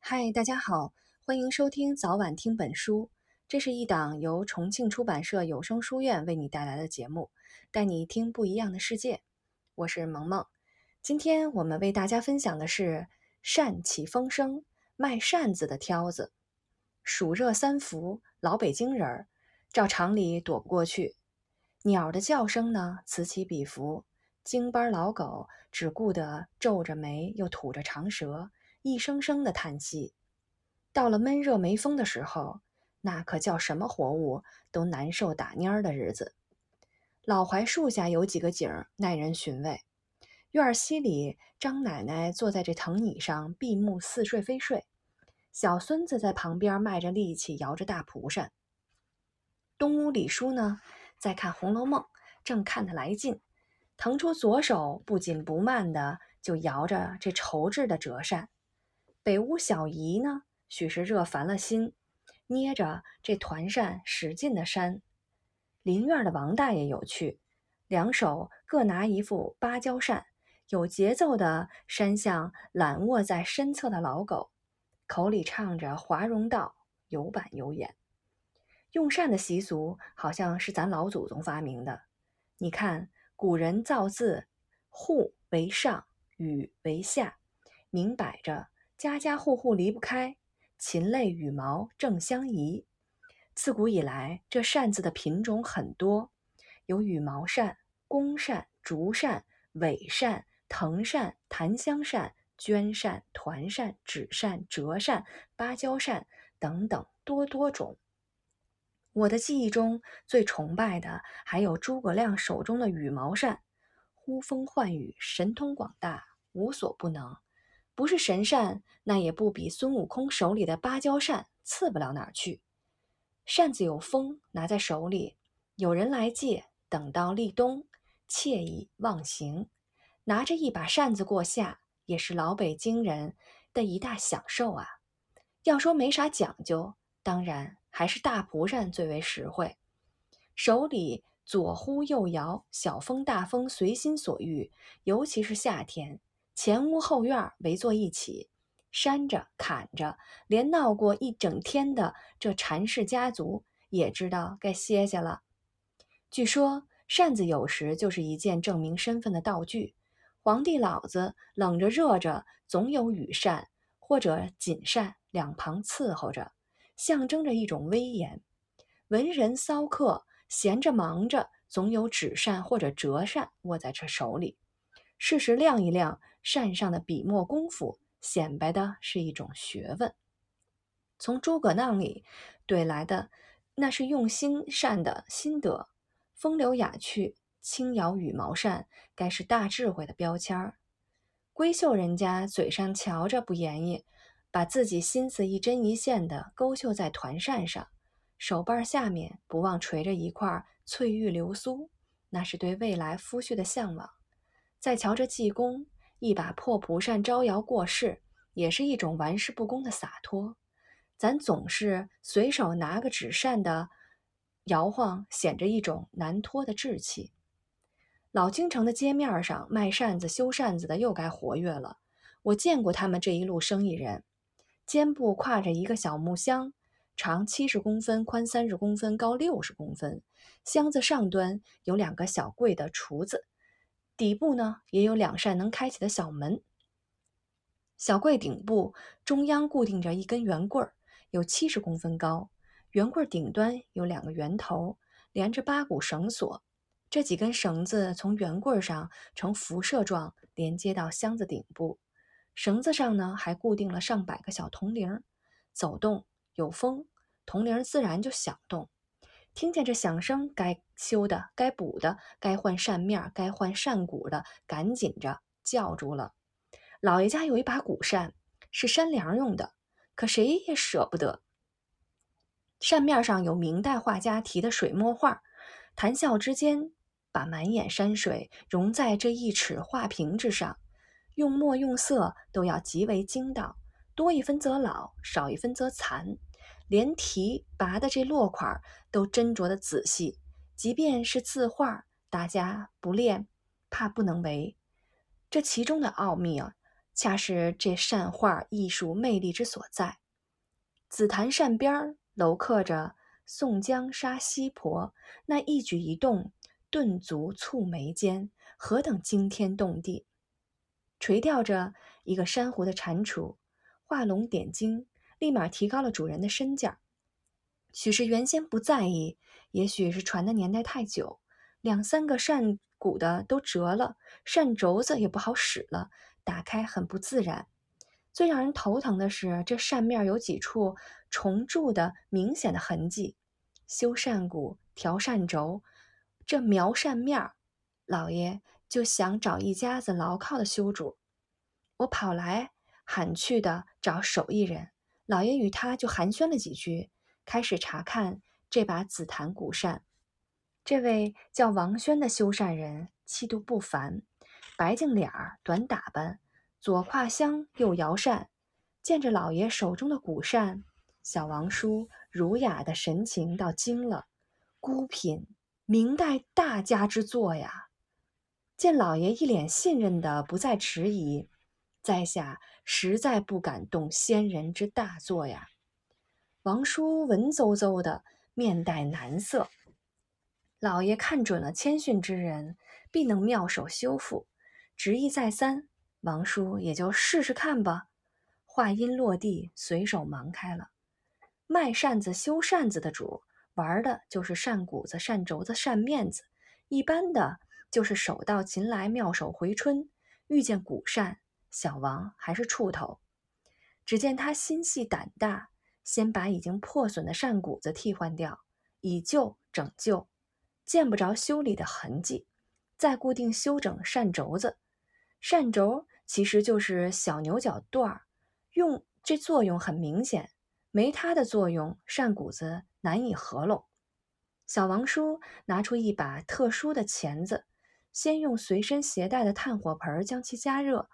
嗨，大家好，欢迎收听早晚听本书。这是一档由重庆出版社有声书院为你带来的节目，带你听不一样的世界。我是萌萌，今天我们为大家分享的是扇起风声，卖扇子的挑子。暑热三伏，老北京人儿照常理躲不过去。鸟的叫声呢，此起彼伏。京班老狗只顾得皱着眉，又吐着长舌。一声声的叹息，到了闷热没风的时候，那可叫什么活物都难受打蔫的日子。老槐树下有几个景耐人寻味。院西里，张奶奶坐在这藤椅上闭目似睡非睡，小孙子在旁边卖着力气摇着大蒲扇。东屋李叔呢，在看《红楼梦》，正看得来劲，腾出左手，不紧不慢的就摇着这绸制的折扇。北屋小姨呢，许是热烦了心，捏着这团扇使劲的扇。邻院的王大爷有趣，两手各拿一副芭蕉扇，有节奏的扇向懒卧在身侧的老狗，口里唱着华容道，有板有眼。用扇的习俗好像是咱老祖宗发明的。你看古人造字，户为上，羽为下，明摆着。家家户户离不开禽类羽毛正相宜。自古以来，这扇子的品种很多，有羽毛扇、宫扇、竹扇、尾扇、藤扇、檀香扇、绢扇、团扇、纸扇、折扇、芭蕉扇等等，多多种。我的记忆中最崇拜的还有诸葛亮手中的羽毛扇，呼风唤雨，神通广大，无所不能。不是神扇，那也不比孙悟空手里的芭蕉扇次不了哪儿去。扇子有风，拿在手里，有人来借，等到立冬，惬意忘形。拿着一把扇子过夏，也是老北京人的一大享受啊。要说没啥讲究，当然还是大蒲扇最为实惠。手里左呼右摇，小风大风随心所欲，尤其是夏天。前屋后院围坐一起，扇着砍着，连闹过一整天的这禅氏家族也知道该歇歇了。据说扇子有时就是一件证明身份的道具，皇帝老子冷着热着总有羽扇或者锦扇两旁伺候着，象征着一种威严。文人骚客闲着忙着，总有纸扇或者折扇握在这手里。适时亮一亮扇上的笔墨功夫，显摆的是一种学问。从诸葛亮里怼来的，那是用心扇的心得。风流雅趣，轻摇羽毛扇，该是大智慧的标签儿。闺秀人家嘴上瞧着不言意，把自己心思一针一线的勾绣在团扇上，手腕下面不忘垂着一块翠玉流苏，那是对未来夫婿的向往。再瞧这济公，一把破蒲扇招摇过市，也是一种玩世不恭的洒脱。咱总是随手拿个纸扇的摇晃，显着一种难脱的志气。老京城的街面上卖扇子、修扇子的又该活跃了。我见过他们这一路生意人，肩部挎着一个小木箱，长七十公分，宽三十公分，高六十公分。箱子上端有两个小柜的橱子。底部呢也有两扇能开启的小门。小柜顶部中央固定着一根圆棍儿，有七十公分高。圆棍顶端有两个圆头，连着八股绳索。这几根绳子从圆棍上呈辐射状连接到箱子顶部。绳子上呢还固定了上百个小铜铃，走动有风，铜铃自然就响动。听见这响声，该修的、该补的、该换扇面、该换扇骨的，赶紧着叫住了。老爷家有一把古扇，是扇梁用的，可谁也舍不得。扇面上有明代画家题的水墨画，谈笑之间，把满眼山水融在这一尺画屏之上，用墨用色都要极为精到，多一分则老，少一分则残。连题拔的这落款都斟酌的仔细。即便是字画，大家不练，怕不能为。这其中的奥秘啊，恰是这扇画艺术魅力之所在。紫檀扇边儿镂刻着“宋江杀西婆”，那一举一动，顿足蹙眉间，何等惊天动地！垂钓着一个珊瑚的蟾蜍，画龙点睛，立马提高了主人的身价。许是原先不在意，也许是传的年代太久，两三个扇骨的都折了，扇轴子也不好使了，打开很不自然。最让人头疼的是，这扇面有几处重铸的明显的痕迹。修扇骨、调扇轴，这描扇面儿，老爷就想找一家子牢靠的修主。我跑来喊去的找手艺人，老爷与他就寒暄了几句。开始查看这把紫檀古扇，这位叫王轩的修扇人气度不凡，白净脸儿，短打扮，左挎香，右摇扇。见着老爷手中的古扇，小王叔儒雅的神情倒惊了。孤品，明代大家之作呀！见老爷一脸信任的不再迟疑，在下实在不敢动仙人之大作呀。王叔文绉绉的，面带难色。老爷看准了谦逊之人，必能妙手修复，执意再三。王叔也就试试看吧。话音落地，随手忙开了。卖扇子、修扇子的主，玩的就是扇骨子、扇轴子、扇面子；一般的，就是手到擒来，妙手回春。遇见古扇，小王还是怵头。只见他心细胆大。先把已经破损的扇骨子替换掉，以旧整旧，见不着修理的痕迹，再固定修整扇轴子。扇轴其实就是小牛角段儿，用这作用很明显，没它的作用，扇骨子难以合拢。小王叔拿出一把特殊的钳子，先用随身携带的炭火盆将其加热，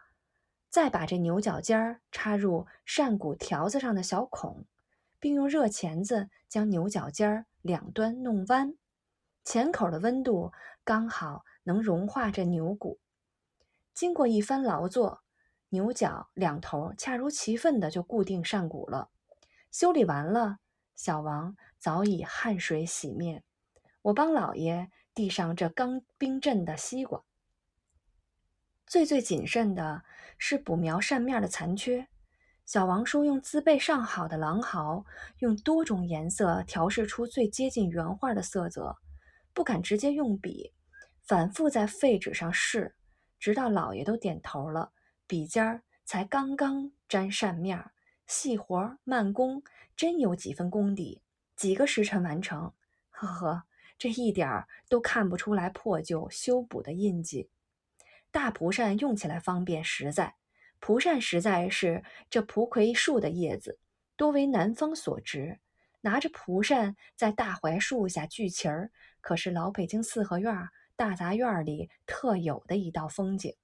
再把这牛角尖插入扇骨条子上的小孔。并用热钳子将牛角尖儿两端弄弯，钳口的温度刚好能融化这牛骨。经过一番劳作，牛角两头恰如其分的就固定扇骨了。修理完了，小王早已汗水洗面。我帮老爷递上这刚冰镇的西瓜。最最谨慎的是补描扇面的残缺。小王叔用自备上好的狼毫，用多种颜色调试出最接近原画的色泽，不敢直接用笔，反复在废纸上试，直到老爷都点头了，笔尖儿才刚刚沾扇面。细活慢工，真有几分功底，几个时辰完成。呵呵，这一点儿都看不出来破旧修补的印记。大蒲扇用起来方便实在。蒲扇实在是这蒲葵树的叶子，多为南方所植。拿着蒲扇在大槐树下聚齐儿，可是老北京四合院大杂院里特有的一道风景。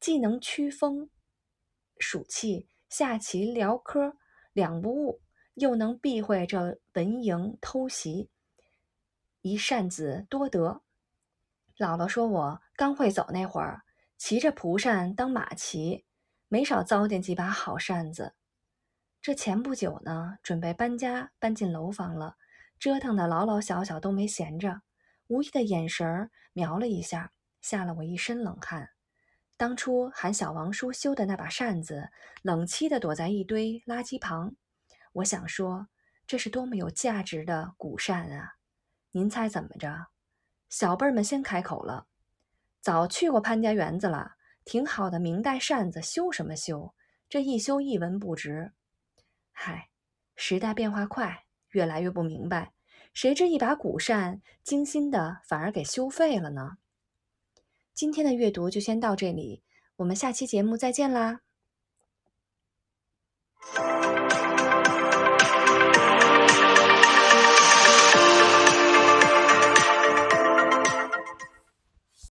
既能驱风暑气、下棋聊嗑两不误，又能避讳这蚊蝇偷袭，一扇子多得。姥姥说我刚会走那会儿，骑着蒲扇当马骑。没少糟践几把好扇子。这前不久呢，准备搬家搬进楼房了，折腾的老老小小都没闲着。无意的眼神瞄了一下，吓了我一身冷汗。当初喊小王叔修的那把扇子，冷凄的躲在一堆垃圾旁。我想说，这是多么有价值的古扇啊！您猜怎么着？小辈儿们先开口了：“早去过潘家园子了。”挺好的明代扇子，修什么修？这一修一文不值。嗨，时代变化快，越来越不明白。谁知一把古扇，精心的反而给修废了呢？今天的阅读就先到这里，我们下期节目再见啦！